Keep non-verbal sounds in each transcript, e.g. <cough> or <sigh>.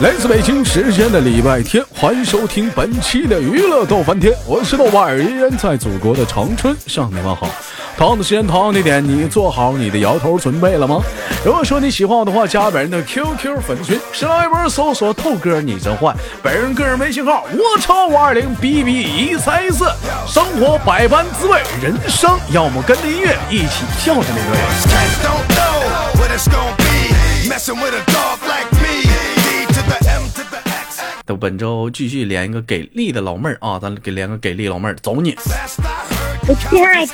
来自北京时间的礼拜天，欢迎收听本期的娱乐逗翻天，我是豆瓣儿，依然在祖国的长春向你们好。同样的时间，同样的点，你做好你的摇头准备了吗？如果说你喜欢我的话，加本人的 QQ 粉丝群，新浪微博搜索豆哥你真坏，本人个人微信号我超五二零 B B 一三一四。生活百般滋味，人生要么跟着音乐一起笑着面对。等本周继续连一个给力的老妹儿啊，咱给连个给力老妹儿，走你！我亲爱的，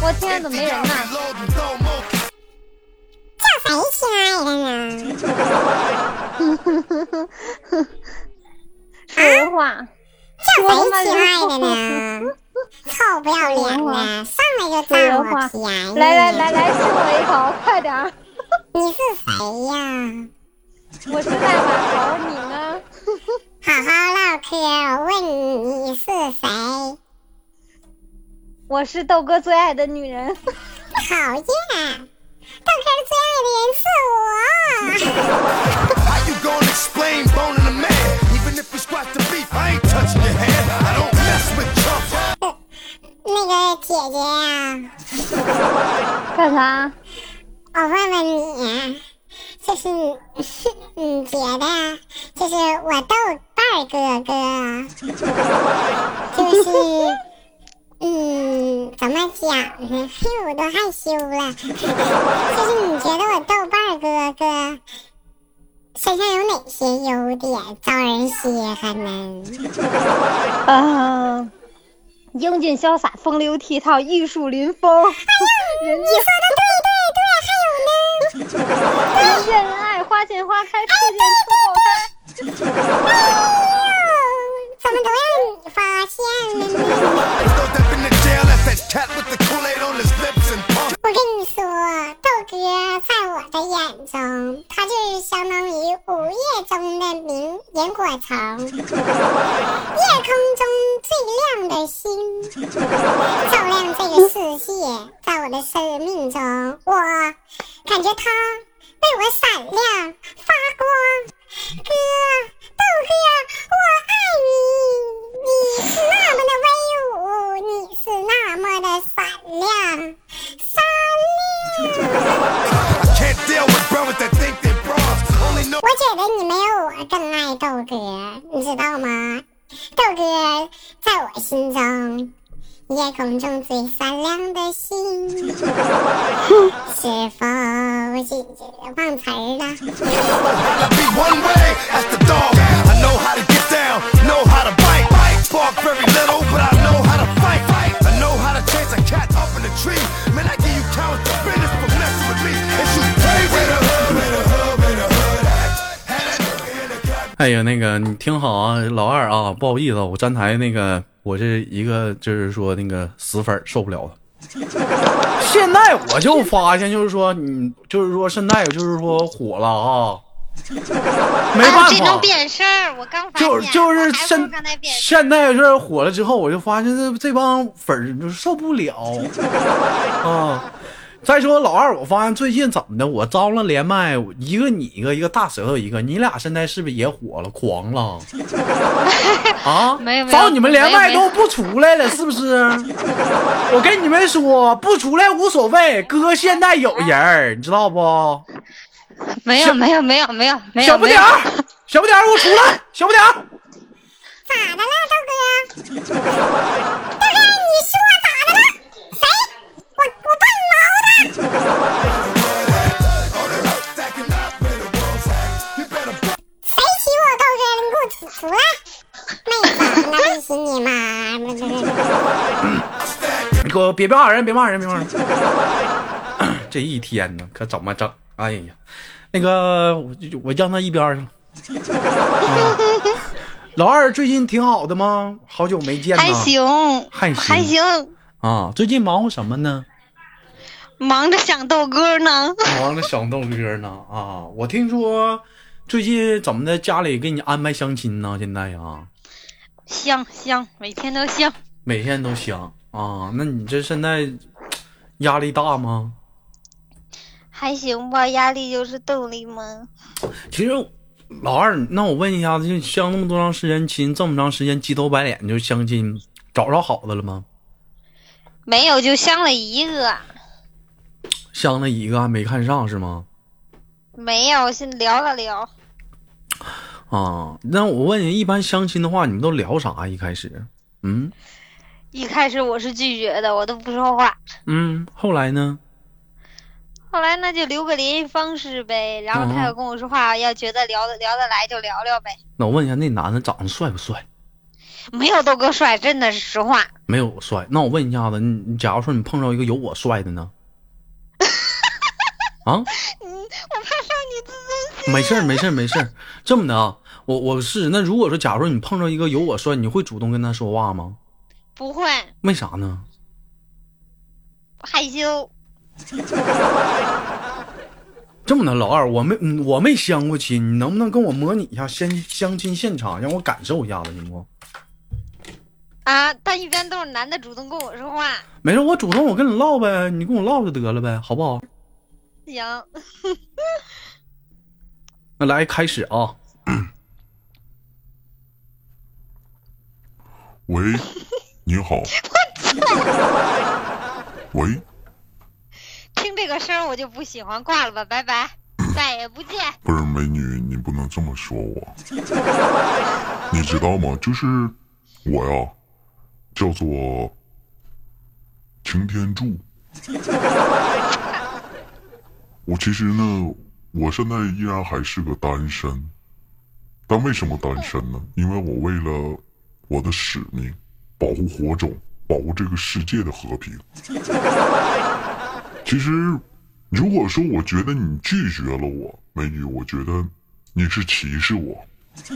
我亲爱的没人呢，叫谁亲爱的呢？实话，叫谁亲爱的呢？臭不要脸的，上来就占我便宜！<laughs> 来来来来，亲我一口，快点儿！你是谁呀？我是大马猴，你呢？好好唠嗑，我问你你是谁？我是豆哥最爱的女人。讨厌，豆哥最爱的人是我。那个姐姐呀，干啥？我问问你，就是你觉得，就是我豆瓣哥哥，就是嗯，怎么讲呢？嘿，我都害羞了。就是你觉得我豆瓣哥哥身上有哪些优点招人稀罕呢？啊，英俊潇洒，风流倜傥，玉树临风。哎呀，你说的对。人见人爱，花见花开，车见车爆胎。哎呦，怎么都让你发现了呢？我跟你说，豆哥在我的眼中，他就是相当于午夜中的明萤火虫，夜空中最亮的星，照亮这个世界。在我的生命中，我感觉它为我闪亮发光。哥，豆哥，我爱你，你是那么的威武，你是那么的闪亮，闪亮。我觉得你没有我更爱豆哥，你知道吗？豆哥在我心中，夜空中最闪亮的星。<laughs> 是否记忘词儿了？哎呀，那个你听好啊，老二啊，不好意思，我站台那个我是一个就是说那个死粉受不了了。<laughs> 现在我就发现，就是说你就是说现在就是说火了啊，<laughs> 没办啊，这能法。变事儿，我刚发现，就就是现现在这火了之后，我就发现这这帮粉儿就受不了 <laughs> 啊。再说老二，我发现最近怎么的，我招了连麦，一个你一个，一个大舌头一个，你俩现在是不是也火了，狂了？<laughs> 啊？没有没有找你们连麦都不出来了，是不是？我跟你们说，不出来无所谓，哥现在有人儿，你知道不？没有没有没有没有没有没有小不点儿，小不点儿，给我出来，小不点儿。咋的了，豆哥？豆哥，你说咋的了？谁？我我笨毛的。谁欺负我豆哥了？你给我出出来！妹子，那不是你妈？你给我别别骂人，别骂人，别骂人。这一天呢，可怎么整？哎呀，那个我我让他一边儿去了。啊老二最近挺好的吗？好久没见了。还行，还行还行，啊，最近忙活什么呢？忙着想豆哥呢。忙着想豆哥呢 <laughs> 啊！我听说最近怎么的，家里给你安排相亲呢？现在呀，香香，每天都香。每天都香啊。那你这现在压力大吗？还行吧，压力就是动力嘛。其实老二，那我问一下子，就相那么多长时间亲，这么长时间鸡头白脸就相亲，找着好的了吗？没有，就相了一个。相了一个还没看上是吗？没有，先聊了聊。啊，那我问你，一般相亲的话，你们都聊啥？一开始，嗯一开始我是拒绝的，我都不说话。嗯，后来呢？后来那就留个联系方式呗，然后他嗯要跟我说话，要觉得聊得聊得来就聊聊呗。那我问一下，那男的长得帅不帅？没有豆哥帅，真的是实话。没有我帅。那我问一下子，你你假如说你碰到一个有我帅的呢？啊？嗯，我怕伤你自尊心。没事儿，没事儿，没事儿。这么的啊，我我是那如果说，假如说你碰着一个有我帅，你会主动跟他说话吗？不会为啥呢？害羞。<laughs> 这么的，老二，我没嗯我没相过亲，你能不能跟我模拟一下相相亲现场，让我感受一下子，行不？啊，但一般都是男的主动跟我说话。没事，我主动我跟你唠呗，你跟我唠就得了呗，好不好？行，<laughs> 那来开始啊，喂，你好。<laughs> 喂，听这个声儿我就不喜欢，挂了吧，拜拜，<laughs> 再也不见。不是美女，你不能这么说我。你知道吗？就是我呀，叫做擎天柱。我其实呢，我现在依然还是个单身。但为什么单身呢？因为我为了我的使命，保护火种，保护这个世界的和平。<laughs> 其实，如果说我觉得你拒绝了我，美女，我觉得你是歧视我，<laughs>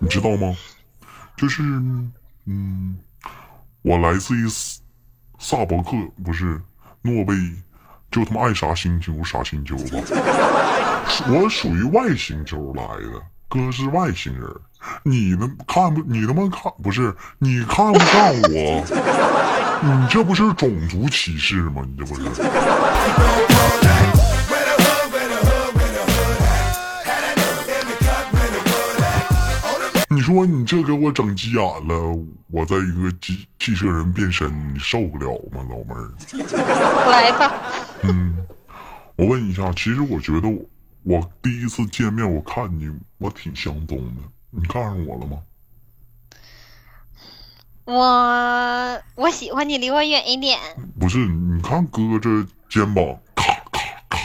你知道吗？就是，嗯，我来自于萨萨博克，不是诺贝，就他妈爱啥星球啥星球吧。<laughs> 我属于外星球来的，哥是外星人，你能看不，你他妈看不是，你看不上我，<laughs> 你这不是种族歧视吗？你这不是？<laughs> 你说你这给我整急眼了，我在一个机汽车人变身，你受不了吗，老妹儿？来吧，嗯，我问一下，其实我觉得我我第一次见面，我看你我挺相中的，你看上我了吗？我我喜欢你，离我远一点。不是，你看哥这肩膀，咔咔咔。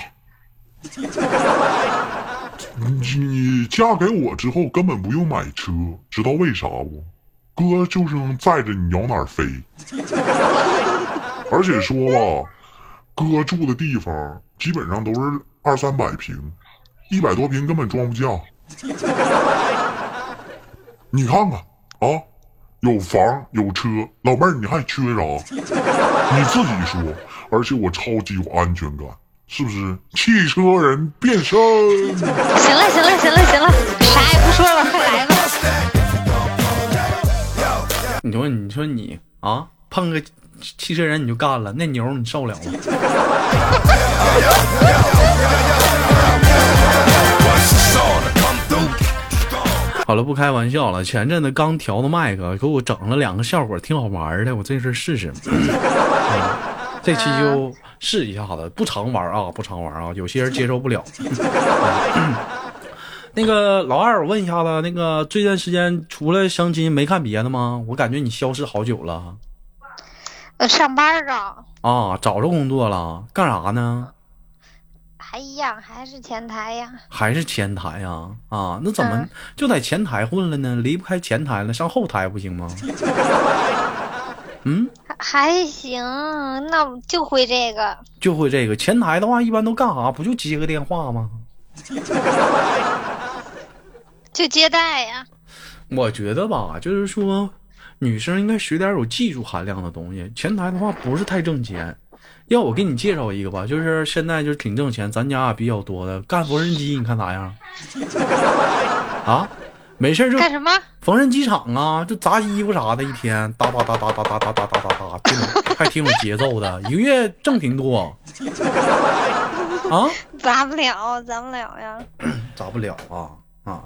你你嫁给我之后根本不用买车，知道为啥不？哥就是能载着你摇哪儿飞。而且说吧，哥住的地方基本上都是二三百平，一百多平根本装不下。你看看啊，有房有车，老妹儿你还缺啥？你自己说。而且我超级有安全感，是不是？汽车人变身。行了行了行了行了，啥也不说了，快来吧。你说你说你啊，碰个汽车人你就干了，那牛你受了吗？<laughs> 好了，不开玩笑了。前阵子刚调的麦克，给我整了两个效果，挺好玩的。我这事试试、啊 <laughs> 这期就试一下子，不常玩啊，不常玩啊，有些人接受不了。<laughs> 那个老二，我问一下子，那个这段时间除了相亲没看别的吗？我感觉你消失好久了呃，上班啊，啊，找着工作了，干啥呢？还一样，还是前台呀。还是前台呀、啊？那怎么嗯就在前台混了呢？离不开前台了，上后台不行吗？<laughs> 嗯，还行，那我就会这个。就会这个前台的话，一般都干啥？不就接个电话吗？<laughs> 就接待呀。我觉得吧，就是说，女生应该学点有技术含量的东西。前台的话不是太挣钱。要我给你介绍一个吧，就是现在就是挺挣钱，咱家比较多的干缝纫机，你看咋样？啊，没事就干什么？缝纫机厂啊，就砸衣服啥的，一天哒哒哒哒哒哒哒哒哒哒 <laughs> 还挺有节奏的，一个月挣挺多。啊？<laughs> 砸不了，砸不了呀。<clears throat> 砸不了啊啊！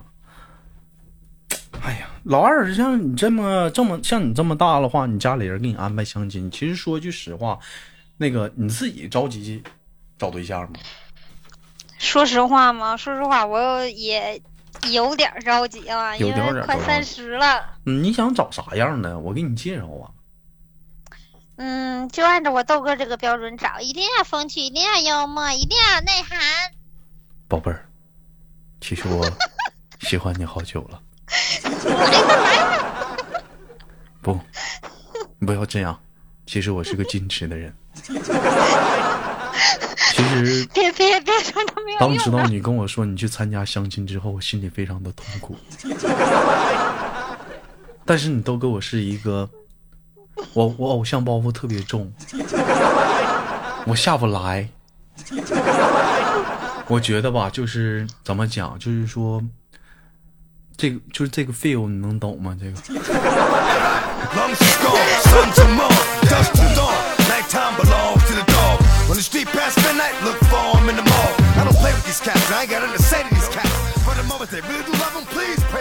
哎呀，老二，像你这么这么像你这么大的话，你家里人给你安排相亲，其实说句实话，那个你自己着急找对象吗？说实话吗，说实话，我也有点着急了，因有点为快三十了。嗯，你想找啥样的？我给你介绍啊。嗯，就按照我豆哥这个标准找，一定要风趣，一定要幽默，一定要有内涵。宝贝儿，其实我喜欢你好久了。不，你不要这样。其实我是个矜持的人。<laughs> 其实别别别说他没有当知。道你跟我说你去参加相亲之后，我心里非常的痛苦。但是你都给我是一个，我我偶像包袱特别重，我下不来。我觉得吧，就是怎么讲，就是说，这个就是这个 feel，你能懂吗？这个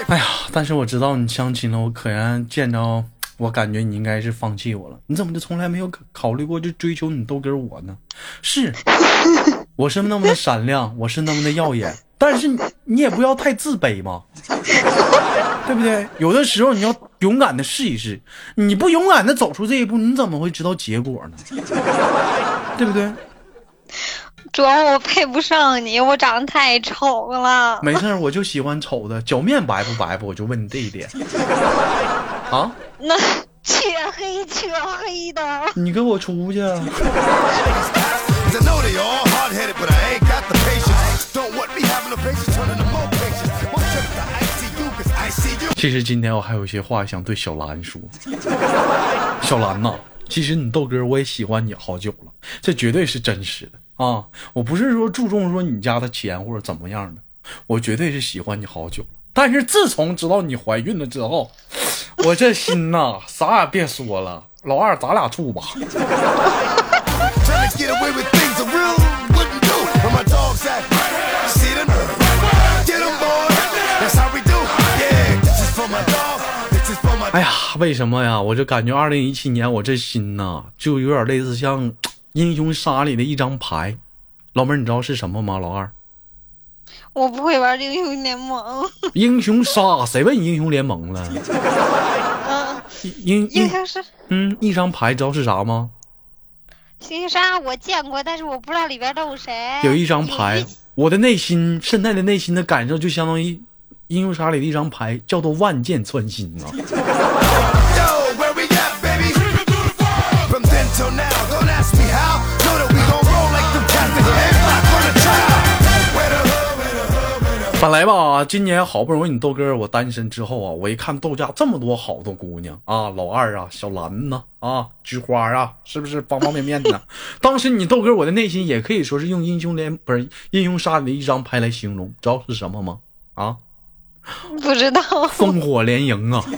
哎呀，但是我知道你相亲了，我可然见着，我感觉你应该是放弃我了。你怎么就从来没有考考虑过就追求你豆哥我呢？是，我是那么的闪亮，我是那么的耀眼，但是你也不要太自卑嘛，对不对？有的时候你要勇敢的试一试，你不勇敢的走出这一步，你怎么会知道结果呢？对不对？主要我配不上你，<laughs> 我长得太丑了。没事，我就喜欢丑的，脚面白不白不，我就问你这一点。<laughs> 啊？那。黢黑黢黑的。你跟我出去。其实今天我还有些话想对小兰说。<laughs> 小兰呐，其实你豆哥我也喜欢你好久了，这绝对是真实的。啊，我不是说注重说你家的钱或者怎么样的，我绝对是喜欢你好久了。但是自从知道你怀孕了之后，<laughs> 我这心呐，啥也别说了，老二咱俩住吧。哎呀，为什么呀？我就感觉二零一七年我这心呐，就有点类似像。英雄杀里的一张牌。老妹儿，你知道是什么吗？老二，我不会玩英雄联盟。英雄杀，谁问英雄联盟了？嗯，英英英雄是嗯，一张牌知道是啥吗？星杀我见过，但是我不知道里边都有谁。有一张牌，我的内心现在的内心的感受就相当于英雄杀里的一张牌，叫做万箭穿心啊！本来吧，今年好不容易你豆哥我单身之后啊，我一看豆家这么多好的姑娘啊，老二啊，小兰呐啊，菊花啊，是不是方方面面的？<laughs> 当时你豆哥我的内心也可以说是用英雄联不是英雄杀里的一张牌来形容，知道是什么吗？啊，<laughs> 不知道。烽火连营啊！<laughs>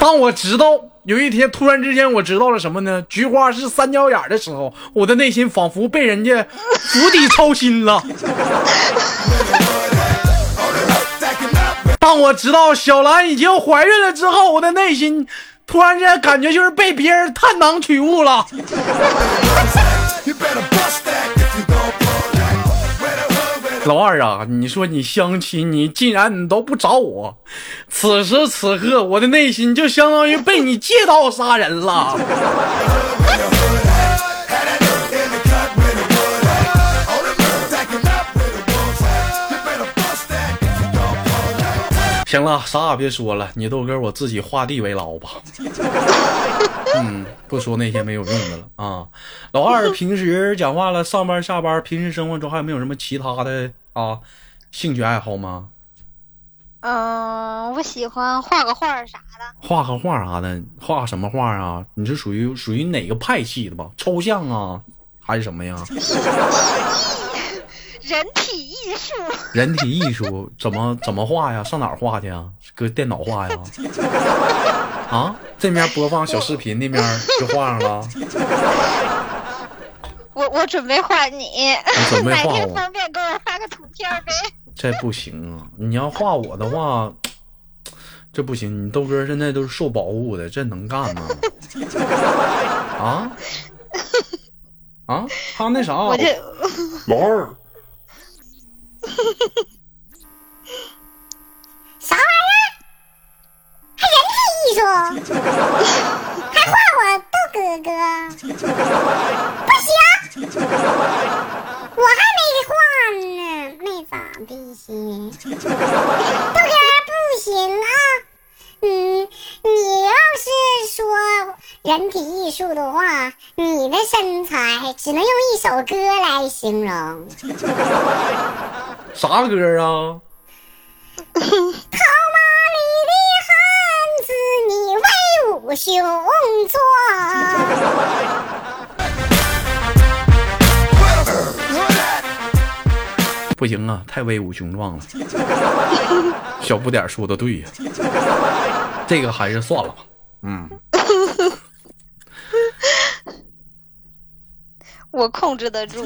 当我知道有一天突然之间我知道了什么呢？菊花是三角眼的时候，我的内心仿佛被人家釜底抽薪了。当我知道小兰已经怀孕了之后，我的内心突然间感觉就是被别人探囊取物了。老二啊，你说你相亲，你竟然你都不找我，此时此刻我的内心就相当于被你借刀杀人了。<laughs> 行了，啥也别说了，你豆哥我自己画地为牢吧。<laughs> 嗯，不说那些没有用的了啊。老二平时讲话了，上班下班，平时生活中还有没有什么其他的啊兴趣爱好吗？嗯，我喜欢画个画啥的。画个画啥的，画什么画啊？你是属于属于哪个派系的吧？抽象啊，还是什么呀？<laughs> 人体艺术，人体艺术 <laughs> 怎么怎么画呀？上哪儿画去呀？搁电脑画呀？<laughs> 啊，这面播放小视频，那面就画上了。<laughs> 我我准备画你，准备哪画我天方便给我发个图片呗？这不行啊！你要画我的话，这不行。你豆哥现在都是受保护的，这能干吗？啊啊，他那啥，我这老二，<laughs> 啥玩意儿？还人体艺术？还画我豆哥哥？不行，我还没画呢，没咋的行。豆哥不行啊，人体艺术的话，你的身材只能用一首歌来形容。<laughs> 啥歌啊？套马里的汉子，你威武雄壮。不行啊，太威武雄壮了。<laughs> 小不点儿说的对呀、这个还是算了吧。嗯，我控制得住。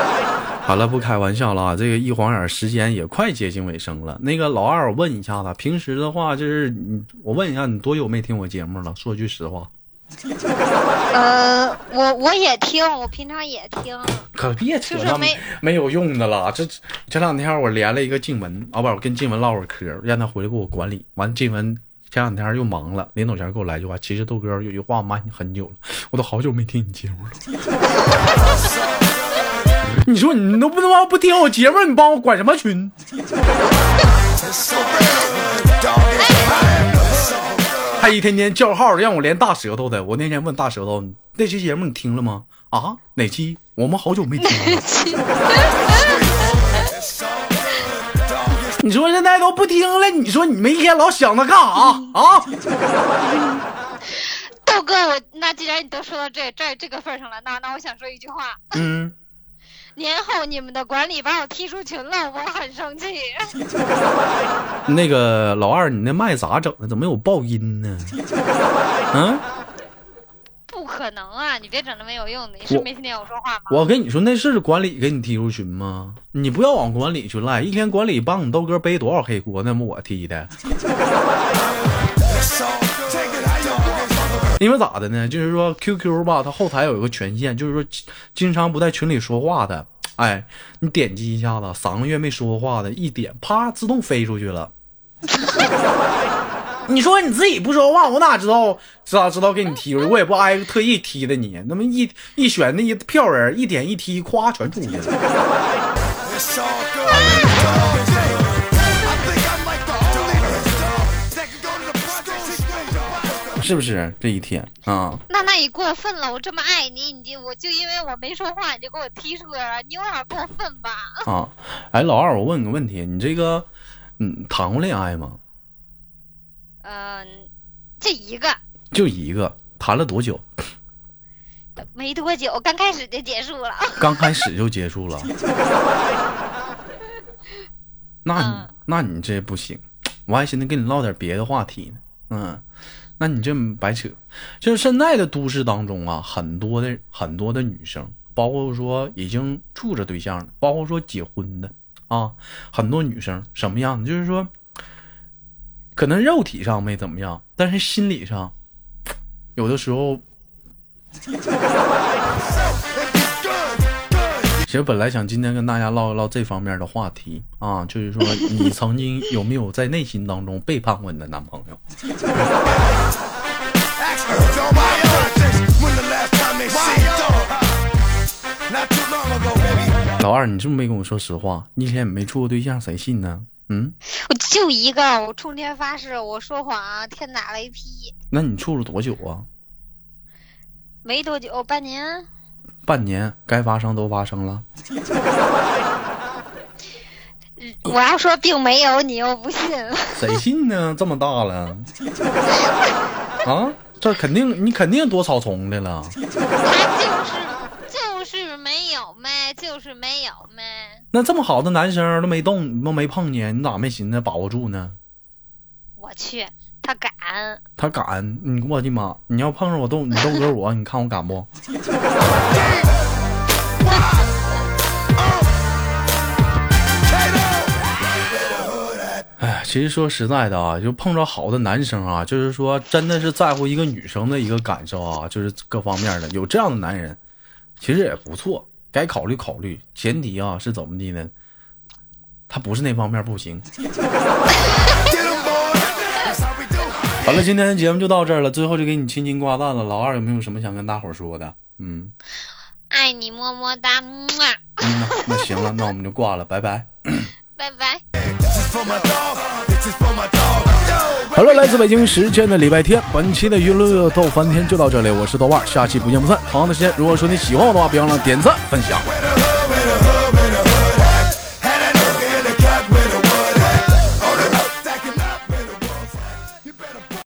<laughs> 好了，不开玩笑了啊，这个一晃眼时间也快接近尾声了。那个老二，我问一下子，平时的话就是你，我问一下你多久没听我节目了？说句实话，<laughs> 呃，我我也听，我平常也听。可别扯那就是没没有用的了。这这两天我连了一个静文，啊不，我跟静文唠会嗑，让他回来给我管理。完，静文前两天又忙了，临走前给我来句话，其实豆哥有句话我瞒你很久了，我都好久没听你节目了。<laughs> 你说你都不能不听我节目，你帮我管什么群？还一天天叫号让我连大舌头的。我那天问大舌头，那期节目你听了吗？啊，哪期？我们好久没听了。<laughs> 你说现在都不听了，你说你们一天老想他干啥 <laughs> 啊？<laughs> 豆哥，我那既然你都说到这这这个份儿上了，那那我想说一句话：嗯，<laughs> 年后你们的管理把我踢出群了，我很生气。那个老二，你那麦咋整的？怎么有爆音呢？嗯，不可能啊！你别整那没有用的，你是没听见我说话吗？我跟你说，那是管理给你踢出群吗？你不要往管理去赖，一天管理帮你豆哥背多少黑锅，那么我踢的。<laughs> 因为咋的呢？就是说 QQ 吧，它后台有一个权限，就是说经常不在群里说话的，哎，你点击一下子，三个月没说话的，一点啪自动飞出去了。<laughs> 你说你自己不说话，我哪知道咋知道给你踢出去？我也不挨个特意踢的你，那么一一选那一票人，一点一踢，咵全出去了。是不是这一天啊？那那你过分了！我这么爱你，你就我就因为我没说话，你就给我踢出来了，你有点过分吧？啊，哎，老二，我问你个问题，你这个，嗯，谈过恋爱吗？嗯，这一个就一个，谈了多久？<laughs> 没多久，刚开始就结束了。<laughs> 刚开始就结束了。<laughs> 那你嗯那你这不行，我还寻思跟你唠点别的话题呢。嗯，那你这白扯。就是现在的都市当中啊，很多的很多的女生，包括说已经处着对象的，包括说结婚的啊，很多女生什么样的？就是说，可能肉体上没怎么样，但是心理上，有的时候其实本来想今天跟大家唠一唠这方面的话题啊，就是说你曾经有没有在内心当中背叛过你的男朋友？老二，你是不是没跟我说实话？你以前也没处过对象，谁信呢？嗯，我就一个，我冲天发誓，我说谎天打雷劈。那你处了多久啊？没多久，半年。半年，该发生都发生了。<laughs> 我要说并没有，你又不信。谁信呢？这么大了，<laughs> 啊，这肯定你肯定躲草丛的了。他就是没有呗。那这么好的男生都没动，都没碰你，你咋没寻思把握住呢？我去，他敢。他敢，你我的妈！你要碰上我豆，你豆哥我，你看我敢不？哎，其实说实在的啊，就碰着好的男生啊，就是说真的是在乎一个女生的一个感受啊，就是各方面的，有这样的男人，其实也不错，该考虑考虑。前提啊是怎么的呢？他不是那方面不行。<laughs> 好了，今天的节目就到这儿了，最后就给你亲亲挂断了。老二有没有什么想跟大伙儿说的？嗯，爱你么么哒，么啊嗯那那行了，那我们就挂了，拜拜。拜拜。好了，来自北京时间的礼拜天，本期的娱乐逗翻天就到这里，我是豆瓣，下期不见不散。同样的时间，如果说你喜欢我的话，别忘了点赞分享。